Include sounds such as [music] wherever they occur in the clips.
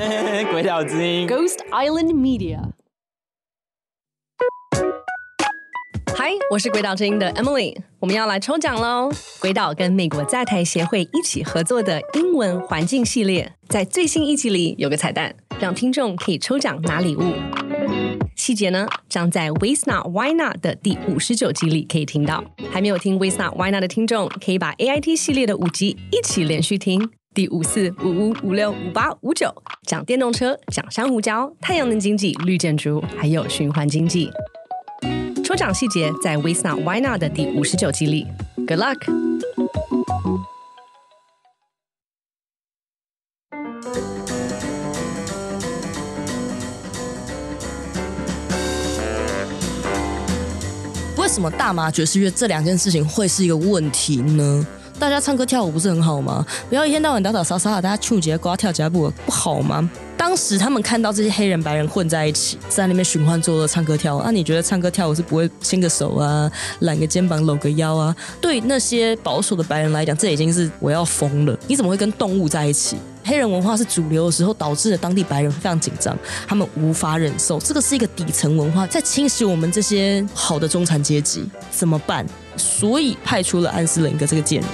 [laughs] 鬼岛之音 Ghost Island Media。嗨，我是鬼岛之音的 Emily，我们要来抽奖喽！鬼岛跟美国在台协会一起合作的英文环境系列，在最新一集里有个彩蛋，让听众可以抽奖拿礼物。细节呢，将在 Waste Not Why Not 的第五十九集里可以听到。还没有听 Waste Not Why Not 的听众，可以把 AIT 系列的五集一起连续听。第五四五五五六五八五九讲电动车，讲珊瑚礁、太阳能经济、绿建筑，还有循环经济。抽奖细节在 Waste Not Why Not 的第五十九集里。Good luck！[laughs] 为什么大麻爵士乐这两件事情会是一个问题呢？大家唱歌跳舞不是很好吗？不要一天到晚打打杀杀，大家唱节瓜跳节步不好吗？当时他们看到这些黑人白人混在一起，在那边寻欢作乐唱歌跳舞，那、你觉得唱歌跳舞是不会牵个手啊、揽个肩膀、搂个腰啊？对那些保守的白人来讲，这已经是我要疯了。你怎么会跟动物在一起？黑人文化是主流的时候，导致了当地白人非常紧张，他们无法忍受。这个是一个底层文化在侵蚀我们这些好的中产阶级，怎么办？所以派出了安斯林格这个贱人。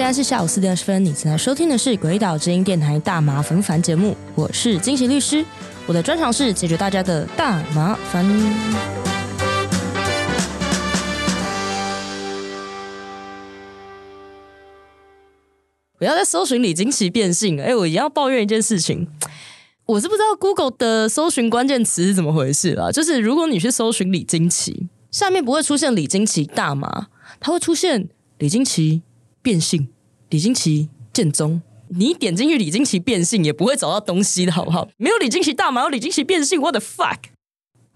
现在是下午四点二十分，你正在收听的是《鬼岛之音》电台大麻烦烦节目，我是惊喜律师，我的专长是解决大家的大麻烦。不要再搜寻李金奇变性了，哎，我一定要抱怨一件事情。我是不知道 Google 的搜寻关键词是怎么回事啦。就是如果你去搜寻李金奇，下面不会出现李金奇大麻，它会出现李金奇变性、李金奇剑宗。你点进去李金奇变性也不会找到东西的好不好？没有李金奇大麻，有李金奇变性，what the fuck？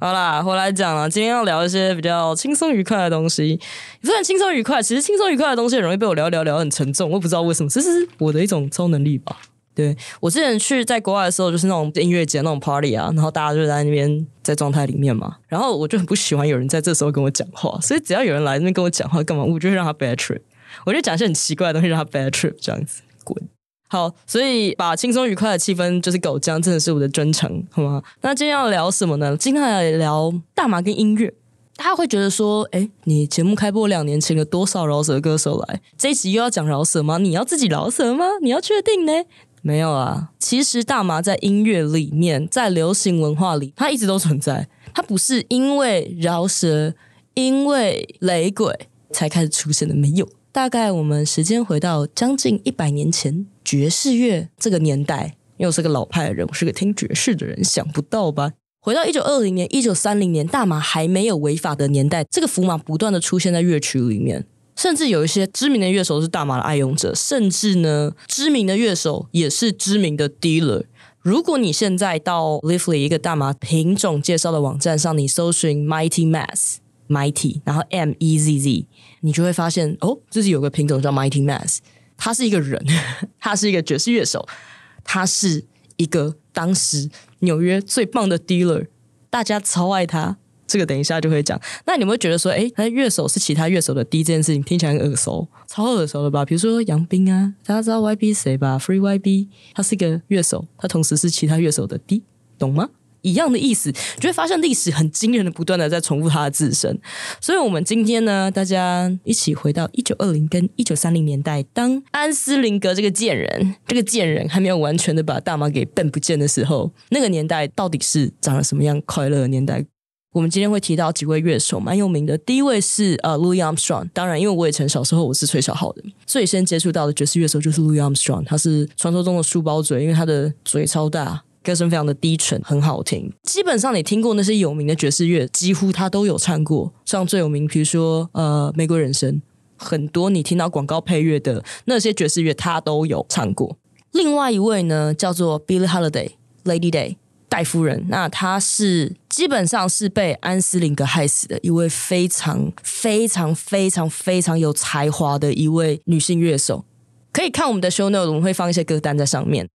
好啦，回来讲了，今天要聊一些比较轻松愉快的东西。虽然轻松愉快，其实轻松愉快的东西很容易被我聊聊聊很沉重，我不知道为什么，这是我的一种超能力吧。对我之前去在国外的时候，就是那种音乐节那种 party 啊，然后大家就在那边在状态里面嘛，然后我就很不喜欢有人在这时候跟我讲话，所以只要有人来那边跟我讲话干嘛，我就会让他 bad trip，我就讲一些很奇怪的东西让他 bad trip 这样子滚。好，所以把轻松愉快的气氛就是狗这样，真的是我的专长，好吗？那今天要聊什么呢？今天要来聊大麻跟音乐。大家会觉得说，哎，你节目开播两年，请了多少饶舌歌手来？这一集又要讲饶舌吗？你要自己饶舌吗？你要确定呢？没有啊，其实大麻在音乐里面，在流行文化里，它一直都存在。它不是因为饶舌、因为雷鬼才开始出现的，没有。大概我们时间回到将近一百年前，爵士乐这个年代，因为我是个老派的人，我是个听爵士的人，想不到吧？回到一九二零年、一九三零年，大麻还没有违法的年代，这个符码不断的出现在乐曲里面。甚至有一些知名的乐手是大麻的爱用者，甚至呢，知名的乐手也是知名的 dealer。如果你现在到 Lively 一个大麻品种介绍的网站上，你搜寻 Mighty Mass Mighty，然后 M E Z Z，你就会发现哦，这是有个品种叫 Mighty Mass，他是一个人，[laughs] 他是一个爵士乐手，他是一个当时纽约最棒的 dealer，大家超爱他。这个等一下就会讲。那你们会觉得说，哎，那乐手是其他乐手的 D 这件事情听起来很耳熟，超耳熟的吧？比如说杨斌啊，大家知道 YB 谁吧？Free YB，他是一个乐手，他同时是其他乐手的 D，懂吗？一样的意思，就会发现历史很惊人的不断的在重复它的自身。所以，我们今天呢，大家一起回到一九二零跟一九三零年代，当安斯林格这个贱人，这个贱人还没有完全的把大麻给笨不见的时候，那个年代到底是长了什么样快乐的年代？我们今天会提到几位乐手，蛮有名的。第一位是呃 Louis Armstrong，当然，因为我也曾小时候我是吹小号的，最先接触到的爵士乐手就是 Louis Armstrong，他是传说中的书包嘴，因为他的嘴超大，歌声非常的低沉，很好听。基本上你听过那些有名的爵士乐，几乎他都有唱过。像最有名，比如说呃《玫瑰人生》，很多你听到广告配乐的那些爵士乐，他都有唱过。另外一位呢，叫做 Billie Holiday，Lady Day。戴夫人，那她是基本上是被安斯林格害死的一位非常非常非常非常有才华的一位女性乐手。可以看我们的 show note，我们会放一些歌单在上面。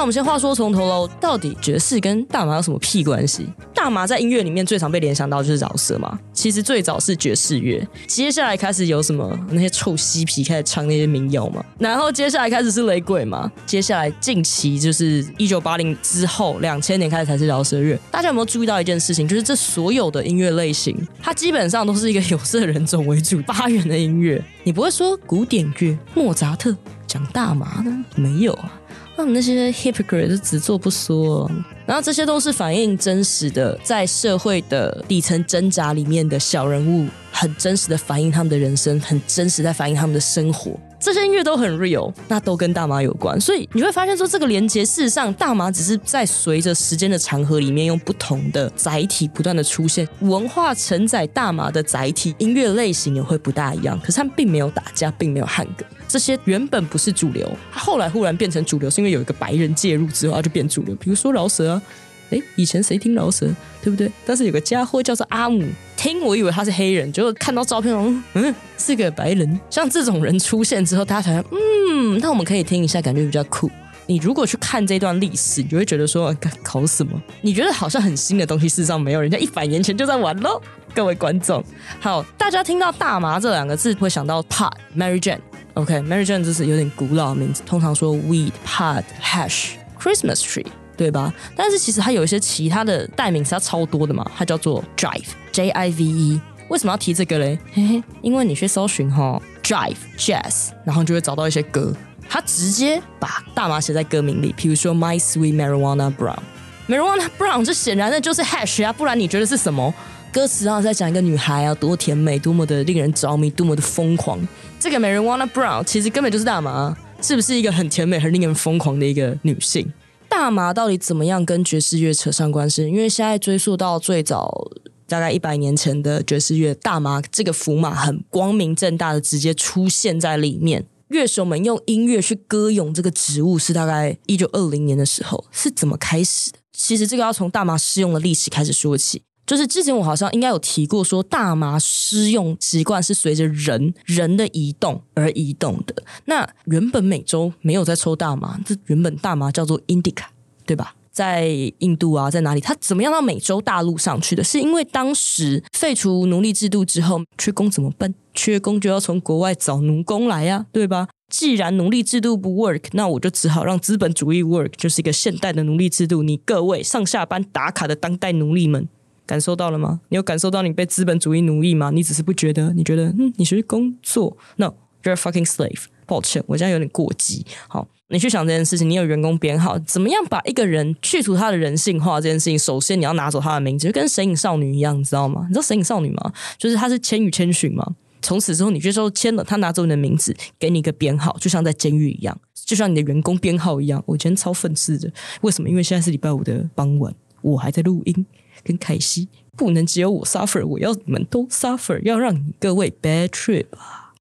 那我们先话说从头喽，到底爵士跟大麻有什么屁关系？大麻在音乐里面最常被联想到就是饶舌嘛，其实最早是爵士乐，接下来开始有什么那些臭嬉皮开始唱那些民谣嘛，然后接下来开始是雷鬼嘛，接下来近期就是一九八零之后两千年开始才是饶舌乐。大家有没有注意到一件事情？就是这所有的音乐类型，它基本上都是一个有色人种为主发源的音乐。你不会说古典乐莫扎特讲大麻呢？没有啊。他们那些 hypocrite 只做不说，然后这些都是反映真实的，在社会的底层挣扎里面的小人物，很真实的反映他们的人生，很真实在反映他们的生活。这些音乐都很 real，那都跟大麻有关，所以你会发现说这个连接，事实上大麻只是在随着时间的长河里面，用不同的载体不断的出现，文化承载大麻的载体，音乐类型也会不大一样，可是他们并没有打架，并没有汉格，这些原本不是主流，后来忽然变成主流，是因为有一个白人介入之后，它就变主流，比如说饶舌啊。哎，以前谁听饶舌，对不对？但是有个家伙叫做阿姆，听我以为他是黑人，结果看到照片，嗯，是个白人。像这种人出现之后，大家才嗯，那我们可以听一下，感觉比较酷。你如果去看这段历史，你就会觉得说，考什么？你觉得好像很新的东西，事实上没有，人家一百年前就在玩喽。各位观众，好，大家听到大麻这两个字，会想到 pot Mary Jane。OK，Mary Jane 这是有点古老的名字，通常说 weed pot hash Christmas tree。对吧？但是其实它有一些其他的代名词，它超多的嘛。它叫做 Drive，J I V E。为什么要提这个嘞？嘿嘿，因为你去搜寻哈 Drive Jazz，然后就会找到一些歌，它直接把大麻写在歌名里。比如说 My Sweet Marijuana Brown，Marijuana Brown 这显然的就是 Hash 啊，不然你觉得是什么？歌词啊在讲一个女孩啊多甜美，多么的令人着迷，多么的疯狂。这个 Marijuana Brown 其实根本就是大麻，是不是一个很甜美、很令人疯狂的一个女性？大麻到底怎么样跟爵士乐扯上关系？因为现在追溯到最早大概一百年前的爵士乐，大麻这个符码很光明正大的直接出现在里面，乐手们用音乐去歌咏这个植物，是大概一九二零年的时候是怎么开始的？其实这个要从大麻试用的历史开始说起。就是之前我好像应该有提过，说大麻施用习惯是随着人人的移动而移动的。那原本美洲没有在抽大麻，这原本大麻叫做 indica，对吧？在印度啊，在哪里？它怎么样到美洲大陆上去的？是因为当时废除奴隶制度之后，缺工怎么办？缺工就要从国外找奴工来呀，对吧？既然奴隶制度不 work，那我就只好让资本主义 work，就是一个现代的奴隶制度。你各位上下班打卡的当代奴隶们。感受到了吗？你有感受到你被资本主义奴役吗？你只是不觉得？你觉得嗯，你是工作？No，you're fucking slave。抱歉，我现在有点过激。好，你去想这件事情，你有员工编号，怎么样把一个人去除他的人性化这件事情？首先你要拿走他的名字，就跟神隐少女一样，你知道吗？你知道神隐少女吗？就是他是千与千寻嘛。从此之后，你就说签了，他拿走你的名字，给你一个编号，就像在监狱一样，就像你的员工编号一样。我今天超愤世的，为什么？因为现在是礼拜五的傍晚，我还在录音。跟凯西不能只有我 suffer，我要你们都 suffer，要让各位 bad trip 啊！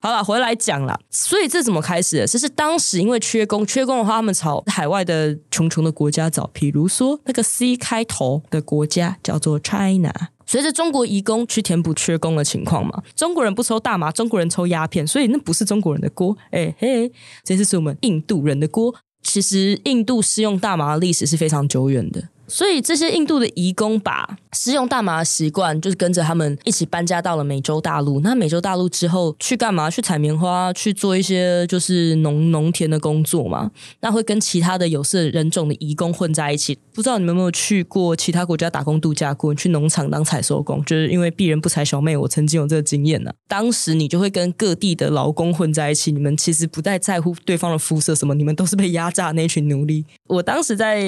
好了，回来讲了，所以这怎么开始的？这是当时因为缺工，缺工的话，他们朝海外的穷穷的国家找，比如说那个 C 开头的国家叫做 China。随着中国移工去填补缺工的情况嘛，中国人不抽大麻，中国人抽鸦片，所以那不是中国人的锅，哎嘿，这次是我们印度人的锅。其实印度使用大麻的历史是非常久远的。所以这些印度的移工把食用大麻的习惯，就是跟着他们一起搬家到了美洲大陆。那美洲大陆之后去干嘛？去采棉花，去做一些就是农农田的工作嘛。那会跟其他的有色人种的移工混在一起。不知道你们有没有去过其他国家打工度假过？去农场当采收工，就是因为鄙人不才小妹，我曾经有这个经验呢。当时你就会跟各地的劳工混在一起，你们其实不太在乎对方的肤色什么，你们都是被压榨那群奴隶。我当时在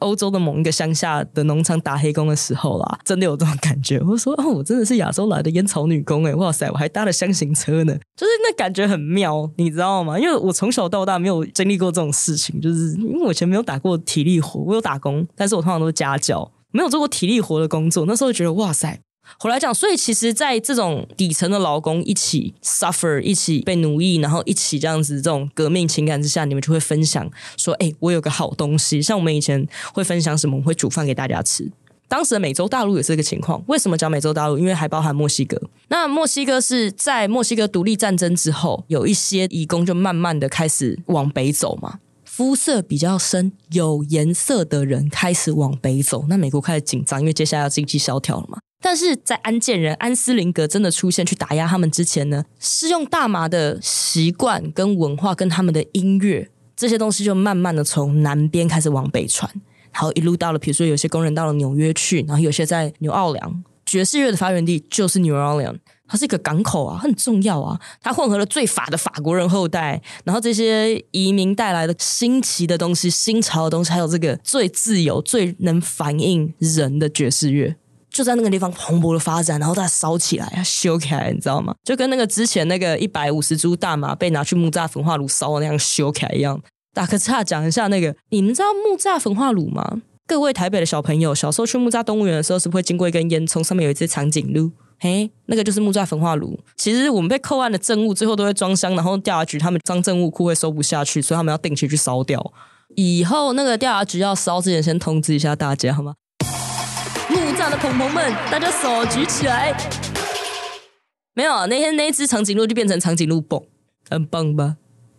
欧洲的某一个。乡下的农场打黑工的时候啦，真的有这种感觉。我说哦，我真的是亚洲来的烟草女工哎，哇塞，我还搭了箱型车呢，就是那感觉很妙，你知道吗？因为我从小到大没有经历过这种事情，就是因为我以前没有打过体力活，我有打工，但是我通常都是家教，没有做过体力活的工作。那时候觉得哇塞。回来讲，所以其实，在这种底层的劳工一起 suffer，一起被奴役，然后一起这样子这种革命情感之下，你们就会分享说：“哎，我有个好东西。”像我们以前会分享什么？我会煮饭给大家吃。当时的美洲大陆也是这个情况。为什么讲美洲大陆？因为还包含墨西哥。那墨西哥是在墨西哥独立战争之后，有一些移工就慢慢的开始往北走嘛。肤色比较深、有颜色的人开始往北走，那美国开始紧张，因为接下来要经济萧条了嘛。但是在安建人安斯林格真的出现去打压他们之前呢，是用大麻的习惯跟文化跟他们的音乐这些东西，就慢慢的从南边开始往北传，然后一路到了，比如说有些工人到了纽约去，然后有些在纽奥良，爵士乐的发源地就是 New Orleans。它是一个港口啊，很重要啊。它混合了最法的法国人后代，然后这些移民带来的新奇的东西、新潮的东西，还有这个最自由、最能反映人的爵士乐，就在那个地方蓬勃的发展，然后它烧起来啊，修起来，你知道吗？就跟那个之前那个一百五十株大麻被拿去木栅焚化炉烧的那样修起来一样。打个岔，讲一下那个，你们知道木栅焚化炉吗？各位台北的小朋友，小时候去木栅动物园的时候，是不是会经过一根烟囱，上面有一只长颈鹿？嘿，那个就是木栅焚化炉。其实我们被扣案的证物最后都会装箱，然后调查局他们装证物库会收不下去，所以他们要定期去烧掉。以后那个调查局要烧之前，先通知一下大家好吗？木栅的朋朋们，大家手举起来。没有，那天那只长颈鹿就变成长颈鹿蹦，很棒吧？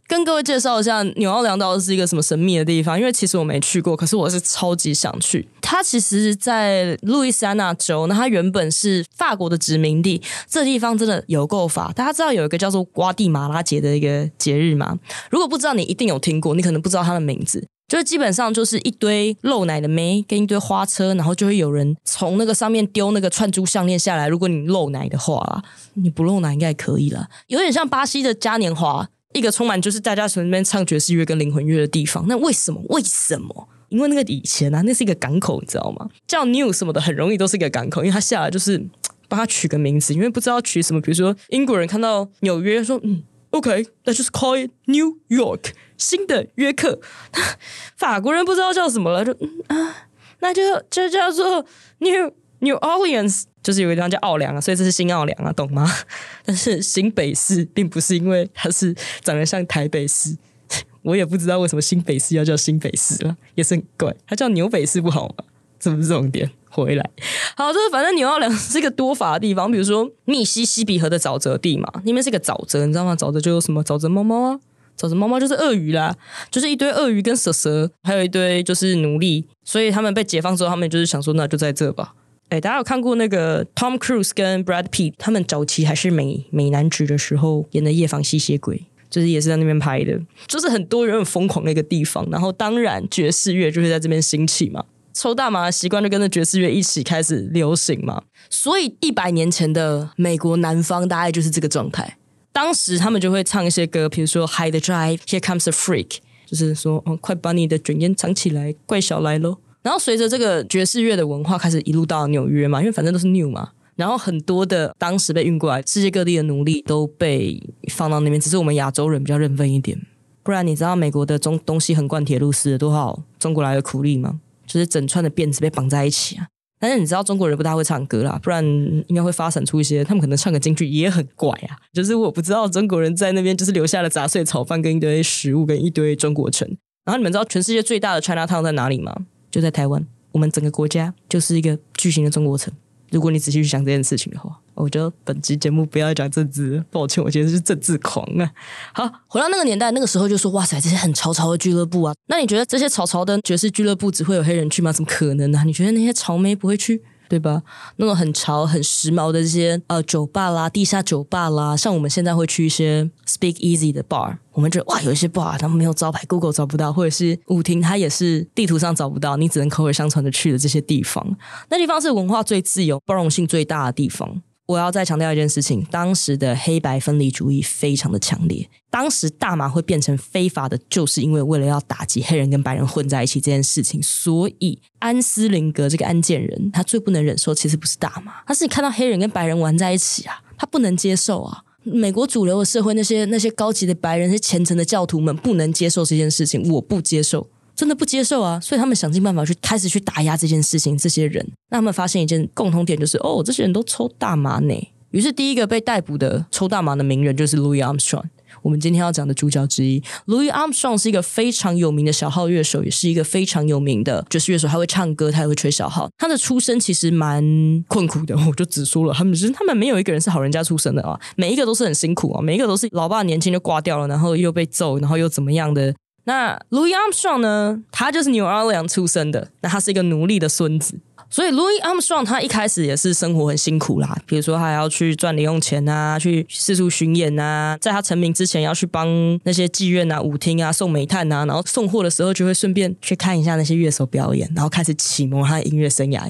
跟各位介绍一下，纽奥良岛是一个什么神秘的地方？因为其实我没去过，可是我是超级想去。它其实，在路易斯安那州，那它原本是法国的殖民地。这地方真的有够法。大家知道有一个叫做瓜地马拉节的一个节日吗？如果不知道，你一定有听过，你可能不知道它的名字。就是基本上就是一堆露奶的妹跟一堆花车，然后就会有人从那个上面丢那个串珠项链下来。如果你露奶的话，你不露奶应该可以了。有点像巴西的嘉年华。一个充满就是大家从那边唱爵士乐跟灵魂乐的地方，那为什么？为什么？因为那个以前啊，那是一个港口，你知道吗？叫 New 什么的，很容易都是一个港口，因为它下来就是帮他取个名字，因为不知道取什么。比如说英国人看到纽约，说嗯，OK，那就是 call it New York，新的约克。[laughs] 法国人不知道叫什么了，就啊，那就就叫做 New New Orleans。就是有个地方叫奥良啊，所以这是新奥良啊，懂吗？[laughs] 但是新北市并不是因为它是长得像台北市，[laughs] 我也不知道为什么新北市要叫新北市了，也是很怪。它叫牛北市不好吗？这不是重点。回来，好，就是反正纽奥良是一个多法的地方，比如说密西西比河的沼泽地嘛，那边是个沼泽，你知道吗？沼泽就有什么沼泽猫猫啊，沼泽猫猫就是鳄鱼啦，就是一堆鳄鱼跟蛇蛇，还有一堆就是奴隶，所以他们被解放之后，他们就是想说，那就在这吧。哎，大家有看过那个 Tom Cruise 跟 Brad Pitt 他们早期还是美美男子的时候演的《夜访吸血鬼》，就是也是在那边拍的，就是很多人很疯狂的一个地方。然后当然爵士乐就是在这边兴起嘛，抽大麻的习惯就跟着爵士乐一起开始流行嘛。所以一百年前的美国南方大概就是这个状态。当时他们就会唱一些歌，比如说《High the Drive》，《Here Comes a Freak》，就是说，哦，快把你的卷烟藏起来，怪小来喽。然后随着这个爵士乐的文化开始一路到纽约嘛，因为反正都是 new 嘛，然后很多的当时被运过来世界各地的奴隶都被放到那边，只是我们亚洲人比较认分一点。不然你知道美国的中东西横贯铁路死了多少中国来的苦力吗？就是整串的辫子被绑在一起啊！但是你知道中国人不大会唱歌啦，不然应该会发展出一些他们可能唱个京剧也很怪啊。就是我不知道中国人在那边就是留下了杂碎炒饭跟一堆食物跟一堆中国城。然后你们知道全世界最大的 China Town 在哪里吗？就在台湾，我们整个国家就是一个巨型的中国城。如果你仔细去想这件事情的话，我觉得本期节目不要讲政治，抱歉，我觉得是政治狂啊。好，回到那个年代，那个时候就说哇塞，这些很潮潮的俱乐部啊。那你觉得这些潮潮的爵士俱乐部只会有黑人去吗？怎么可能呢？你觉得那些潮妹不会去？对吧？那种很潮、很时髦的这些呃酒吧啦、地下酒吧啦，像我们现在会去一些 Speak Easy 的 bar，我们觉得哇，有一些 bar 他们没有招牌，Google 找不到，或者是舞厅它也是地图上找不到，你只能口耳相传的去的这些地方，那地方是文化最自由、包容性最大的地方。我要再强调一件事情：当时的黑白分离主义非常的强烈。当时大麻会变成非法的，就是因为为了要打击黑人跟白人混在一起这件事情。所以安斯林格这个案件人，他最不能忍受其实不是大麻，他是你看到黑人跟白人玩在一起啊，他不能接受啊。美国主流的社会那些那些高级的白人、那些虔诚的教徒们不能接受这件事情，我不接受。真的不接受啊！所以他们想尽办法去开始去打压这件事情。这些人，那他们发现一件共同点，就是哦，这些人都抽大麻呢。于是第一个被逮捕的抽大麻的名人就是 Louis Armstrong。我们今天要讲的主角之一，Louis Armstrong 是一个非常有名的小号乐手，也是一个非常有名的爵士乐手。他会唱歌，他也会吹小号。他的出身其实蛮困苦的，我就只说了，他们是他们没有一个人是好人家出身的啊，每一个都是很辛苦啊，每一个都是老爸年轻就挂掉了，然后又被揍，然后又怎么样的。那 Louis Armstrong 呢？他就是 New Orleans 出生的，那他是一个奴隶的孙子。所以 Louis Armstrong 他一开始也是生活很辛苦啦，比如说他要去赚零用钱啊，去四处巡演啊，在他成名之前要去帮那些妓院啊、舞厅啊送煤炭啊，然后送货的时候就会顺便去看一下那些乐手表演，然后开始启蒙他的音乐生涯。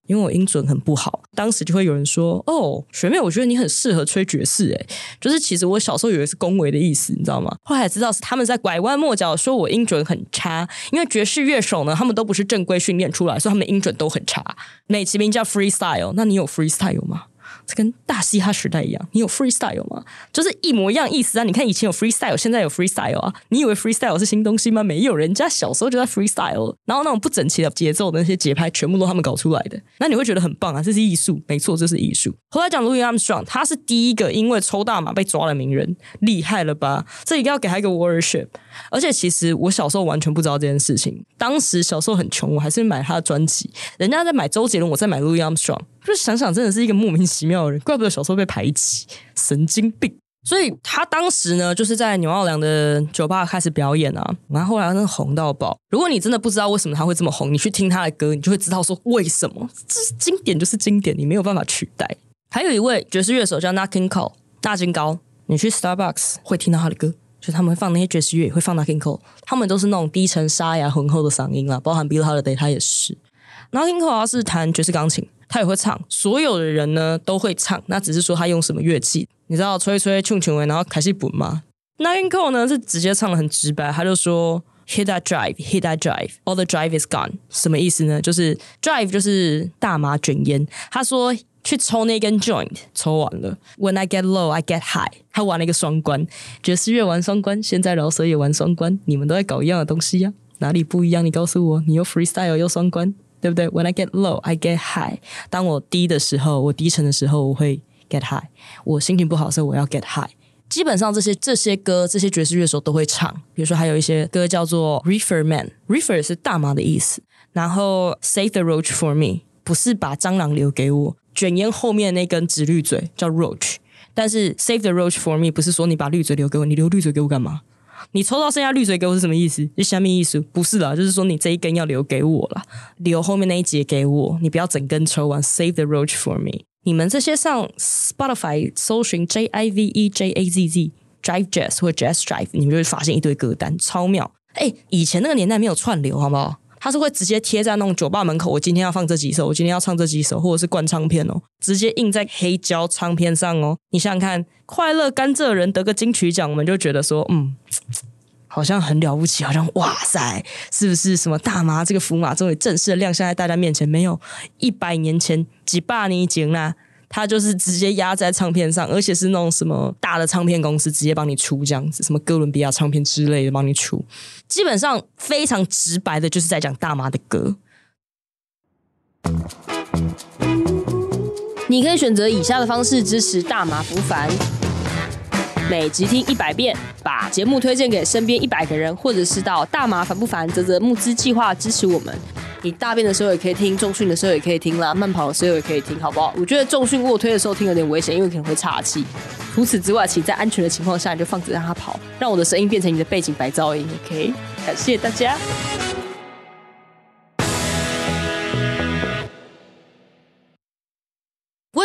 因为我音准很不好。当时就会有人说：“哦，学妹，我觉得你很适合吹爵士。”诶，就是其实我小时候以为是恭维的意思，你知道吗？后来知道是他们在拐弯抹角说我音准很差。因为爵士乐手呢，他们都不是正规训练出来，所以他们音准都很差。美其名叫 freestyle，那你有 freestyle 吗？跟大嘻哈时代一样，你有 freestyle 吗？就是一模一样意思啊！你看以前有 freestyle，现在有 freestyle 啊！你以为 freestyle 是新东西吗？没有，人家小时候就在 freestyle，然后那种不整齐的节奏的那些节拍，全部都他们搞出来的。那你会觉得很棒啊！这是艺术，没错，这是艺术。后来讲 Louis Armstrong，他是第一个因为抽大麻被抓的名人，厉害了吧？这一定要给他一个 worship。而且其实我小时候完全不知道这件事情，当时小时候很穷，我还是买他的专辑。人家在买周杰伦，我在买 Louis Armstrong。就想想，真的是一个莫名其妙的人，怪不得小时候被排挤，神经病。所以他当时呢，就是在纽奥良的酒吧开始表演啊，然后后来真的红到爆。如果你真的不知道为什么他会这么红，你去听他的歌，你就会知道说为什么。这是经典，就是经典，你没有办法取代。还有一位爵士乐手叫 Nat King Cole，大金高，你去 Starbucks 会听到他的歌，就他们会放那些爵士乐，也会放 Nat King Cole，他们都是那种低沉沙哑浑厚的嗓音啊，包含 Bill Holiday 他也是。Nat King Cole 是弹爵士钢琴。他也会唱，所有的人呢都会唱，那只是说他用什么乐器，你知道吹吹吹吹然后开始补吗 n i n c o 呢是直接唱的很直白，他就说 Hit that drive, hit that drive, all the drive is gone。什么意思呢？就是 drive 就是大麻卷烟。他说去抽那根 joint，抽完了。When I get low, I get high。他玩了一个双关，爵士乐玩双关，现在饶舌也玩双关，你们都在搞一样的东西呀？哪里不一样？你告诉我，你又 freestyle 又双关。对不对？When I get low, I get high。当我低的时候，我低沉的时候，我会 get high。我心情不好的时候，我要 get high。基本上这些这些歌，这些爵士乐手都会唱。比如说，还有一些歌叫做 Reefer Man，Reefer 是大麻的意思。然后 Save the roach for me，不是把蟑螂留给我，卷烟后面那根直绿嘴叫 roach。但是 Save the roach for me 不是说你把绿嘴留给我，你留绿嘴给我干嘛？你抽到剩下绿嘴给我是什么意思？是下面意思？不是啦，就是说你这一根要留给我了，留后面那一节给我，你不要整根抽完。Save the roach for me。你们这些上 Spotify 搜寻 J I V E J A Z Z Drive Jazz 或 Jazz Drive，你们就会发现一堆歌单，超妙。哎，以前那个年代没有串流，好不好？它是会直接贴在那种酒吧门口，我今天要放这几首，我今天要唱这几首，或者是灌唱片哦，直接印在黑胶唱片上哦。你想想看，快乐甘蔗人得个金曲奖，我们就觉得说，嗯，[tsk] 好像很了不起，好像哇塞，是不是什么大麻这个福马终于正式的亮相在大家面前？没有，一百年前几百年前啦。他就是直接压在唱片上，而且是那种什么大的唱片公司直接帮你出这样子，什么哥伦比亚唱片之类的帮你出，基本上非常直白的，就是在讲大麻的歌。你可以选择以下的方式支持大麻福凡：每集听一百遍，把节目推荐给身边一百个人，或者是到大麻烦不烦泽泽募资计划支持我们。你大便的时候也可以听，重训的时候也可以听啦，慢跑的时候也可以听，好不好？我觉得重训卧推的时候听有点危险，因为可能会岔气。除此之外，请在安全的情况下，你就放着让它跑，让我的声音变成你的背景白噪音。OK，感谢大家。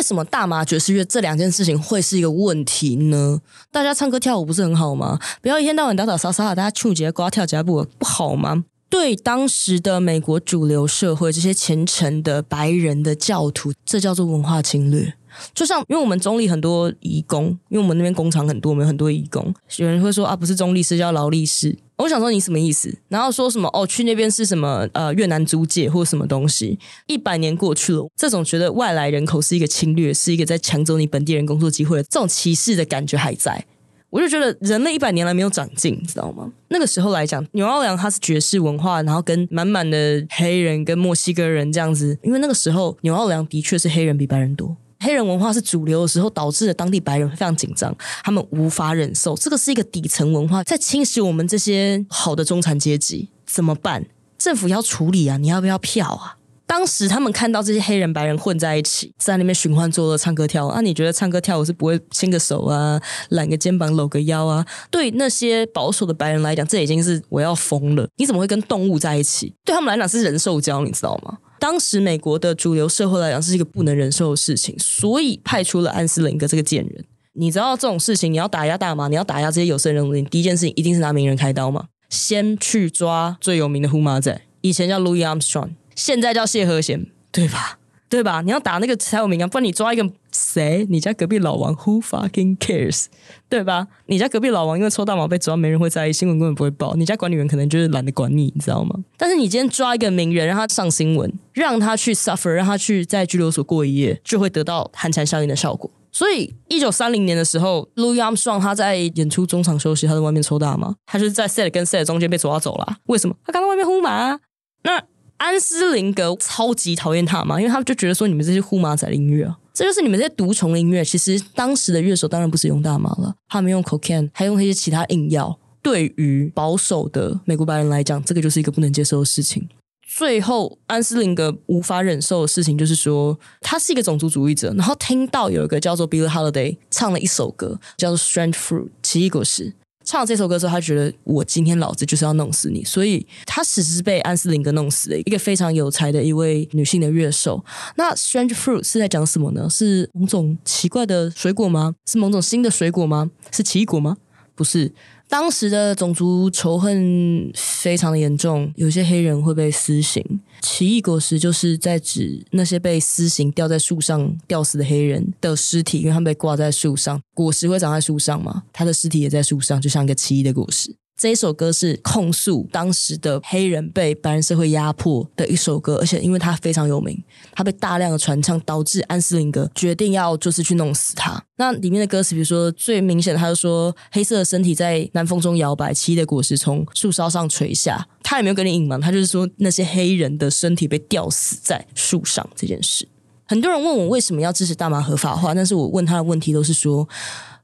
什么大麻爵士乐这两件事情会是一个问题呢？大家唱歌跳舞不是很好吗？不要一天到晚打打杀杀，大家唱节瓜跳节步不好吗？对当时的美国主流社会，这些虔诚的白人的教徒，这叫做文化侵略。就像，因为我们中立很多义工，因为我们那边工厂很多，我们很多义工。有人会说啊，不是中立是叫劳力士。我想说你什么意思？然后说什么哦，去那边是什么呃越南租界或什么东西？一百年过去了，这种觉得外来人口是一个侵略，是一个在抢走你本地人工作机会的这种歧视的感觉还在。我就觉得人类一百年来没有长进，你知道吗？那个时候来讲，纽奥良它是爵士文化，然后跟满满的黑人跟墨西哥人这样子，因为那个时候纽奥良的确是黑人比白人多。黑人文化是主流的时候，导致了当地白人非常紧张，他们无法忍受。这个是一个底层文化在侵蚀我们这些好的中产阶级，怎么办？政府要处理啊！你要不要票啊？当时他们看到这些黑人白人混在一起，在那边寻欢作乐、唱歌跳舞。啊，你觉得唱歌跳舞是不会牵个手啊、揽个肩膀、搂个腰啊？对那些保守的白人来讲，这已经是我要疯了。你怎么会跟动物在一起？对他们来讲是人兽交，你知道吗？当时美国的主流社会来讲是一个不能忍受的事情，所以派出了安斯林格这个贱人。你知道这种事情，你要打压大麻，你要打压这些有色人种，你第一件事情一定是拿名人开刀吗？先去抓最有名的呼马仔，以前叫 Louis Armstrong，现在叫谢和弦，对吧？对吧？你要打那个才有名啊，不然你抓一个谁？你家隔壁老王 Who fucking cares？对吧？你家隔壁老王因为抽大麻被抓，没人会在意，新闻根本不会报。你家管理员可能就是懒得管你，你知道吗？但是你今天抓一个名人，让他上新闻，让他去 suffer，让他去在拘留所过一夜，就会得到寒蝉效应的效果。所以，一九三零年的时候，Louis Armstrong 他在演出中场休息，他在外面抽大麻，他就是在 set 跟 set 中间被抓走了。为什么？他刚在外面呼麻。那安斯林格超级讨厌他嘛，因为他们就觉得说你们这些呼马仔的音乐啊，这就是你们这些毒虫的音乐。其实当时的乐手当然不是用大麻了，他们用 cocaine，还用一些其他硬药。对于保守的美国白人来讲，这个就是一个不能接受的事情。最后，安斯林格无法忍受的事情就是说，他是一个种族主义者，然后听到有一个叫做 Billie Holiday 唱了一首歌，叫做《Strange Fruit》奇异果实。唱这首歌时候，他觉得我今天老子就是要弄死你，所以他其实是被安斯林格弄死的。一个非常有才的一位女性的乐手。那 Strange Fruit 是在讲什么呢？是某种奇怪的水果吗？是某种新的水果吗？是奇异果吗？不是。当时的种族仇恨非常的严重，有些黑人会被私刑。奇异果实就是在指那些被私刑吊在树上吊死的黑人的尸体，因为他们被挂在树上，果实会长在树上嘛，他的尸体也在树上，就像一个奇异的果实。这一首歌是控诉当时的黑人被白人社会压迫的一首歌，而且因为它非常有名，它被大量的传唱，导致安斯林格决定要就是去弄死他。那里面的歌词，比如说最明显的，他就说黑色的身体在南风中摇摆，奇异的果实从树梢上垂下。他也没有跟你隐瞒，他就是说那些黑人的身体被吊死在树上这件事。很多人问我为什么要支持大麻合法化，但是我问他的问题都是说，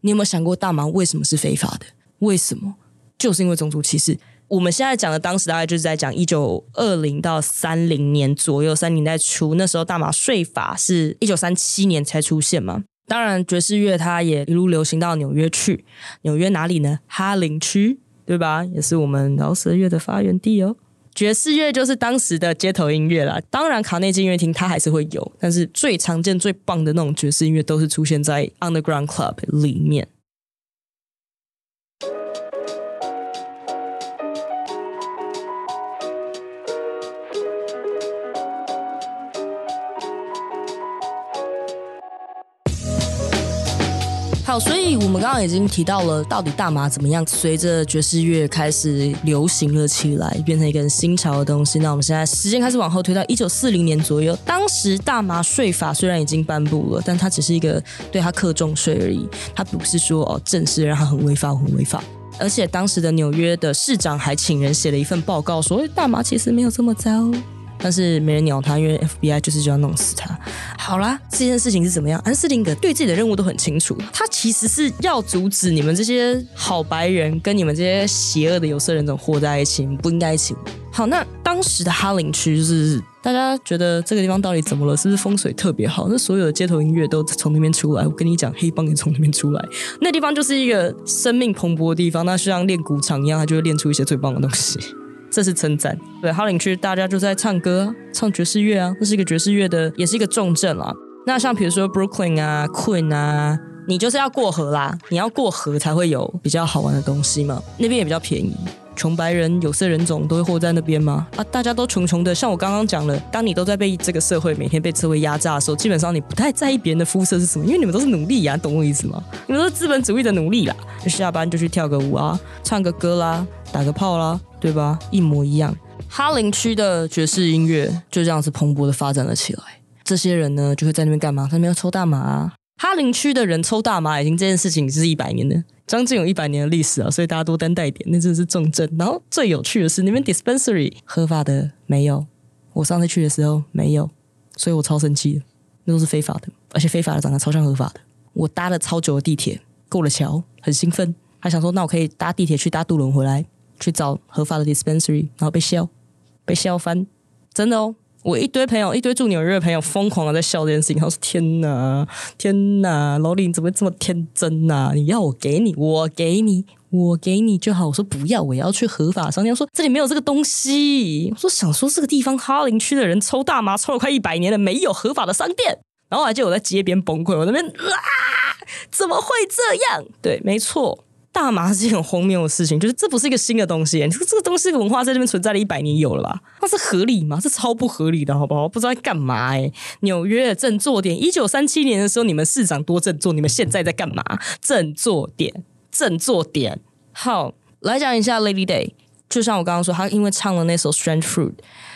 你有没有想过大麻为什么是非法的？为什么？就是因为种族歧视。我们现在讲的当时大概就是在讲一九二零到三零年左右，三年代初，那时候大麻税法是一九三七年才出现嘛。当然，爵士乐它也一路流行到纽约去。纽约哪里呢？哈林区，对吧？也是我们饶舌乐的发源地哦。爵士乐就是当时的街头音乐啦。当然，卡内基音乐厅它还是会有，但是最常见、最棒的那种爵士音乐都是出现在 Underground Club 里面。所以我们刚刚已经提到了，到底大麻怎么样随着爵士乐开始流行了起来，变成一个新潮的东西。那我们现在时间开始往后推到一九四零年左右，当时大麻税法虽然已经颁布了，但它只是一个对它课重税而已，它不是说哦正式让它很违法，很违法。而且当时的纽约的市长还请人写了一份报告，说大麻其实没有这么糟。但是没人鸟他，因为 FBI 就是就要弄死他。好啦，这件事情是怎么样？安斯林格对自己的任务都很清楚，他其实是要阻止你们这些好白人跟你们这些邪恶的有色人种活在一起，不应该一起。好，那当时的哈林区就是大家觉得这个地方到底怎么了？是不是风水特别好？那所有的街头音乐都从那边出来。我跟你讲，黑帮也从那边出来。那地方就是一个生命蓬勃的地方，那就像练鼓场一样，它就会练出一些最棒的东西。这是称赞。对，哈林区大家就在唱歌，唱爵士乐啊，这是一个爵士乐的，也是一个重镇啊。那像比如说 Brooklyn 啊，Queen 啊，你就是要过河啦，你要过河才会有比较好玩的东西嘛。那边也比较便宜，穷白人、有色人种都会活在那边吗？啊，大家都穷穷的。像我刚刚讲了，当你都在被这个社会每天被社会压榨的时候，基本上你不太在意别人的肤色是什么，因为你们都是努力呀，懂我意思吗？你们都是资本主义的努力啦。就下班就去跳个舞啊，唱个歌啦，打个炮啦。对吧？一模一样。哈林区的爵士音乐就这样子蓬勃的发展了起来。这些人呢，就会在那边干嘛？在那边抽大麻啊。哈林区的人抽大麻已经这件事情是一百年的，将近有一百年的历史啊，所以大家多担待一点，那真的是重症。然后最有趣的是，那边 dispensary 合法的没有，我上次去的时候没有，所以我超生气，那都是非法的，而且非法的长得超像合法的。我搭了超久的地铁，过了桥，很兴奋，还想说那我可以搭地铁去搭渡轮回来，去找合法的 dispensary，然后被笑，被笑翻，真的哦。我一堆朋友，一堆住纽约的朋友，疯狂的在笑这件事情。他说：“天哪，天哪，老李你怎么这么天真呐？你要我给你，我给你，我给你就好。”我说：“不要，我要去合法商店。”说：“这里没有这个东西。”我说：“想说这个地方哈林区的人抽大麻抽了快一百年了，没有合法的商店。”然后还记得我在街边崩溃，我那边啊，怎么会这样？对，没错。大麻是一很荒谬的事情，就是这不是一个新的东西。你说这个东西文化在这边存在了一百年有了吧？那是合理吗？这超不合理的，好不好？不知道在干嘛哎。纽约振作点！一九三七年的时候，你们市长多振作，你们现在在干嘛？振作点，振作点。好，来讲一下 Lady Day。就像我刚刚说，她因为唱了那首《Strange Fruit》，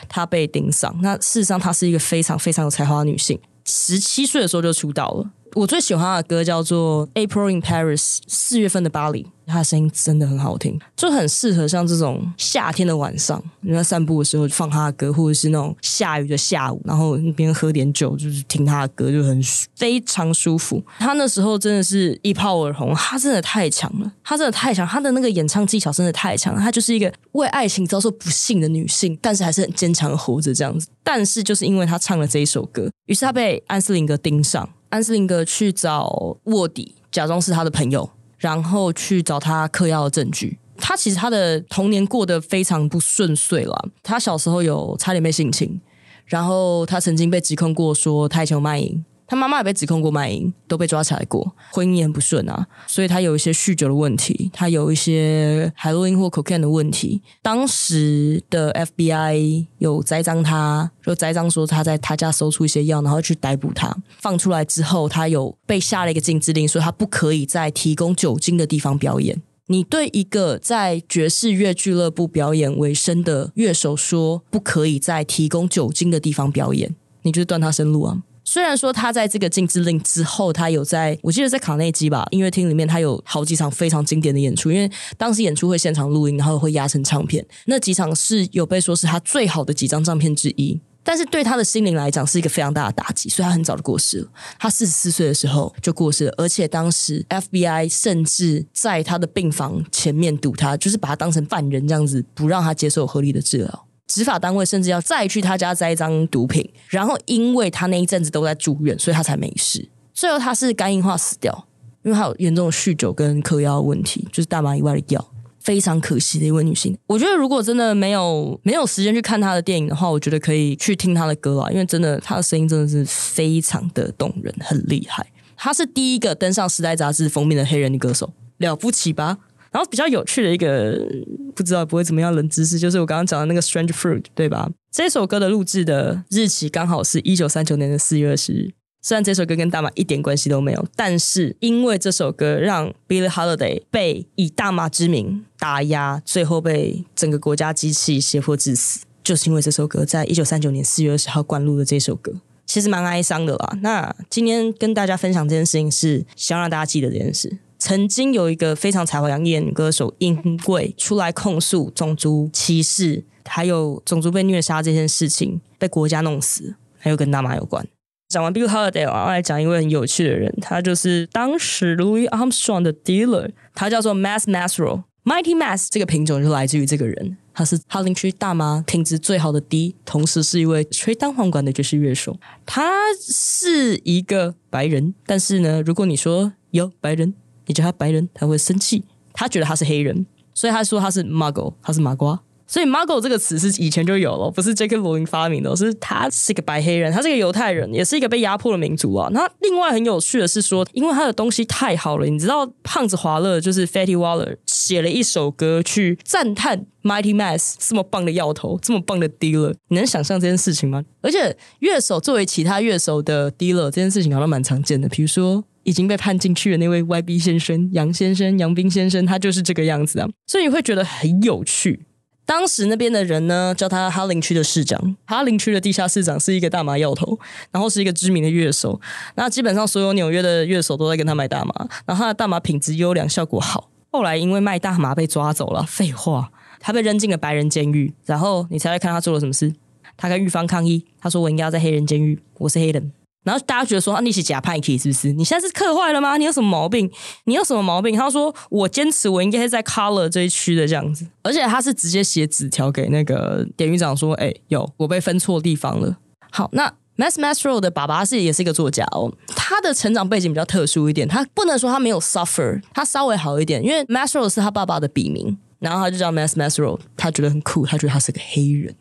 她被盯上。那事实上，她是一个非常非常有才华的女性，十七岁的时候就出道了。我最喜欢他的歌叫做《April in Paris》，四月份的巴黎。他的声音真的很好听，就很适合像这种夏天的晚上，你在散步的时候放他的歌，或者是那种下雨的下午，然后那边喝点酒，就是听他的歌，就很非常舒服。他那时候真的是一炮而红，他真的太强了，他真的太强，他的那个演唱技巧真的太强。他就是一个为爱情遭受不幸的女性，但是还是很坚强的活着这样子。但是就是因为他唱了这一首歌，于是他被安斯林格盯上。安斯林格去找卧底，假装是他的朋友，然后去找他嗑药的证据。他其实他的童年过得非常不顺遂了。他小时候有差点被性侵，然后他曾经被指控过说他以前有卖淫。他妈妈也被指控过卖淫，都被抓起来过，婚姻也很不顺啊，所以他有一些酗酒的问题，他有一些海洛因或 cocaine 的问题。当时的 FBI 有栽赃他，就栽赃说他在他家搜出一些药，然后去逮捕他。放出来之后，他有被下了一个禁制令，说他不可以在提供酒精的地方表演。你对一个在爵士乐俱乐部表演为生的乐手说不可以在提供酒精的地方表演，你就是断他生路啊！虽然说他在这个禁制令之后，他有在我记得在卡内基吧音乐厅里面，他有好几场非常经典的演出。因为当时演出会现场录音，然后会压成唱片，那几场是有被说是他最好的几张唱片之一。但是对他的心灵来讲是一个非常大的打击，所以他很早就过世了。他四十四岁的时候就过世了，而且当时 FBI 甚至在他的病房前面堵他，就是把他当成犯人这样子，不让他接受合理的治疗。执法单位甚至要再去他家栽赃毒品，然后因为他那一阵子都在住院，所以他才没事。最后他是肝硬化死掉，因为他有严重的酗酒跟嗑药问题，就是大麻以外的药。非常可惜的一位女性。我觉得如果真的没有没有时间去看她的电影的话，我觉得可以去听她的歌啊，因为真的她的声音真的是非常的动人，很厉害。她是第一个登上《时代》杂志封面的黑人女歌手，了不起吧？然后比较有趣的一个不知道不会怎么样冷知识，就是我刚刚讲的那个《Strange Fruit》，对吧？这首歌的录制的日期刚好是一九三九年的四月二十日。虽然这首歌跟大麻一点关系都没有，但是因为这首歌让 Billie Holiday 被以大麻之名打压，最后被整个国家机器胁迫致死，就是因为这首歌在一九三九年四月二十号灌录的这首歌，其实蛮哀伤的啦。那今天跟大家分享这件事情，是想让大家记得这件事。曾经有一个非常才华洋溢的女歌手，因为出来控诉种族歧视，还有种族被虐杀这件事情，被国家弄死，还有跟大妈有关。讲完 Bill Holiday，我要来讲一位很有趣的人，他就是当时 Louis Armstrong 的 dealer，他叫做 Mass Masro，Mighty Mass 这个品种就来自于这个人，他是哈林区大妈品质最好的 D，同时是一位吹单簧管的爵士乐手。他是一个白人，但是呢，如果你说有白人。你叫他白人，他会生气。他觉得他是黑人，所以他说他是 Muggle，他是麻瓜。所以 Muggle 这个词是以前就有了，不是 J.K. 罗琳发明的，是他是一个白黑人，他是一个犹太人，也是一个被压迫的民族啊。那另外很有趣的是说，因为他的东西太好了，你知道胖子华勒就是 Fatty Waller 写了一首歌去赞叹 Mighty Mass 这么棒的药头，这么棒的 dealer。你能想象这件事情吗？而且乐手作为其他乐手的 dealer 这件事情好像蛮常见的，比如说。已经被判进去的那位 YB 先生杨先生杨斌先生，他就是这个样子啊，所以你会觉得很有趣。当时那边的人呢，叫他哈林区的市长。哈林区的地下市长是一个大麻药头，然后是一个知名的乐手。那基本上所有纽约的乐手都在跟他买大麻，然后他的大麻品质优良，效果好。后来因为卖大麻被抓走了，废话，他被扔进了白人监狱。然后你猜猜看他做了什么事？他跟狱方抗议，他说我应该要在黑人监狱，我是黑人。然后大家觉得说啊，你是假派 K 是不是？你现在是刻坏了吗？你有什么毛病？你有什么毛病？他说我坚持我应该是在 Color 这一区的这样子，而且他是直接写纸条给那个典狱长说，哎，有我被分错地方了。好，那 Mass Mastro 的爸爸是也是一个作家哦，他的成长背景比较特殊一点，他不能说他没有 suffer，他稍微好一点，因为 Mastro 是他爸爸的笔名，然后他就叫 Mass Mastro，他觉得很酷，他觉得他是个黑人。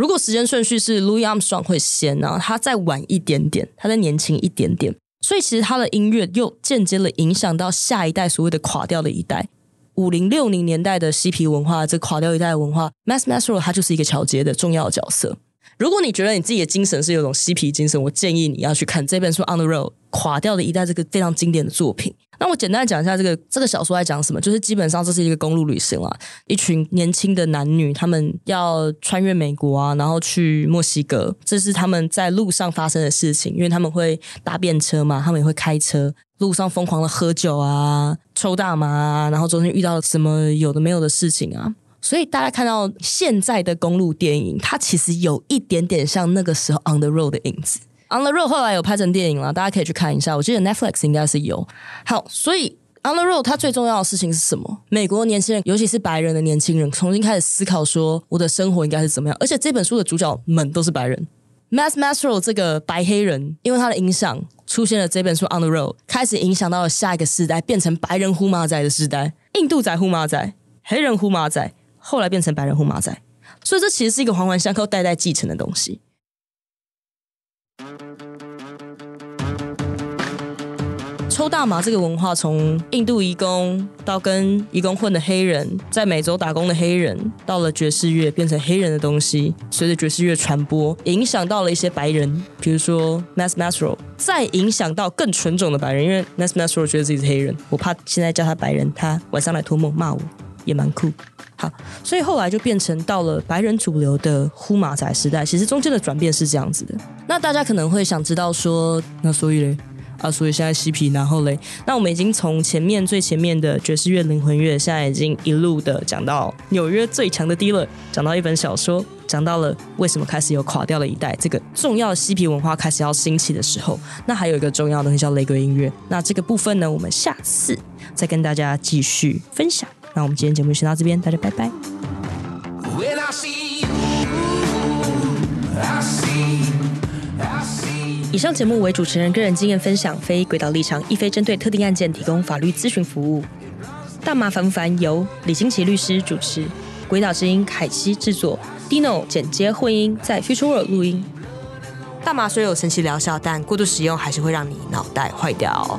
如果时间顺序是 Louis Armstrong 会先，然后他再晚一点点，他再年轻一点点，所以其实他的音乐又间接了影响到下一代所谓的垮掉的一代，五零六零年代的嬉皮文化，这垮掉一代的文化，Mass Mastro 他就是一个桥接的重要角色。如果你觉得你自己的精神是有种嬉皮精神，我建议你要去看这本书《On the Road》垮掉的一代这个非常经典的作品。那我简单讲一下这个这个小说在讲什么，就是基本上这是一个公路旅行啊，一群年轻的男女，他们要穿越美国啊，然后去墨西哥，这是他们在路上发生的事情，因为他们会搭便车嘛，他们也会开车，路上疯狂的喝酒啊，抽大麻啊，然后中间遇到了什么有的没有的事情啊。所以大家看到现在的公路电影，它其实有一点点像那个时候《On the Road》的影子。《On the Road》后来有拍成电影了，大家可以去看一下。我记得 Netflix 应该是有。好，所以《On the Road》它最重要的事情是什么？美国年轻人，尤其是白人的年轻人，重新开始思考说我的生活应该是怎么样。而且这本书的主角们都是白人。Mass Mastro 这个白黑人，因为他的影响，出现了这本书《On the Road》，开始影响到了下一个时代，变成白人呼马仔的时代，印度仔呼马仔，黑人呼马仔。后来变成白人呼马仔，所以这其实是一个环环相扣、代代继承的东西。抽大麻这个文化，从印度移工到跟移工混的黑人，在美洲打工的黑人，到了爵士乐变成黑人的东西，随着爵士乐传播，影响到了一些白人，比如说 Mass Mastro，再影响到更纯种的白人，因为 Mass Mastro 觉得自己是黑人，我怕现在叫他白人，他晚上来托梦骂我。也蛮酷，好，所以后来就变成到了白人主流的呼马仔时代。其实中间的转变是这样子的。那大家可能会想知道说，那所以嘞啊，所以现在嬉皮，然后嘞，那我们已经从前面最前面的爵士乐、灵魂乐，现在已经一路的讲到纽约最强的 dealer，讲到一本小说，讲到了为什么开始有垮掉的一代，这个重要的嬉皮文化开始要兴起的时候，那还有一个重要的东西叫雷鬼音乐。那这个部分呢，我们下次再跟大家继续分享。那我们今天节目先到这边，大家拜拜。以上节目为主持人个人经验分享，非轨道立场，亦非针对特定案件提供法律咨询服务。大麻烦不烦？由李金奇律师主持，鬼道之音凯西制作，Dino 剪接混音，在 Future World 录音。大麻虽有神奇疗效，但过度使用还是会让你脑袋坏掉。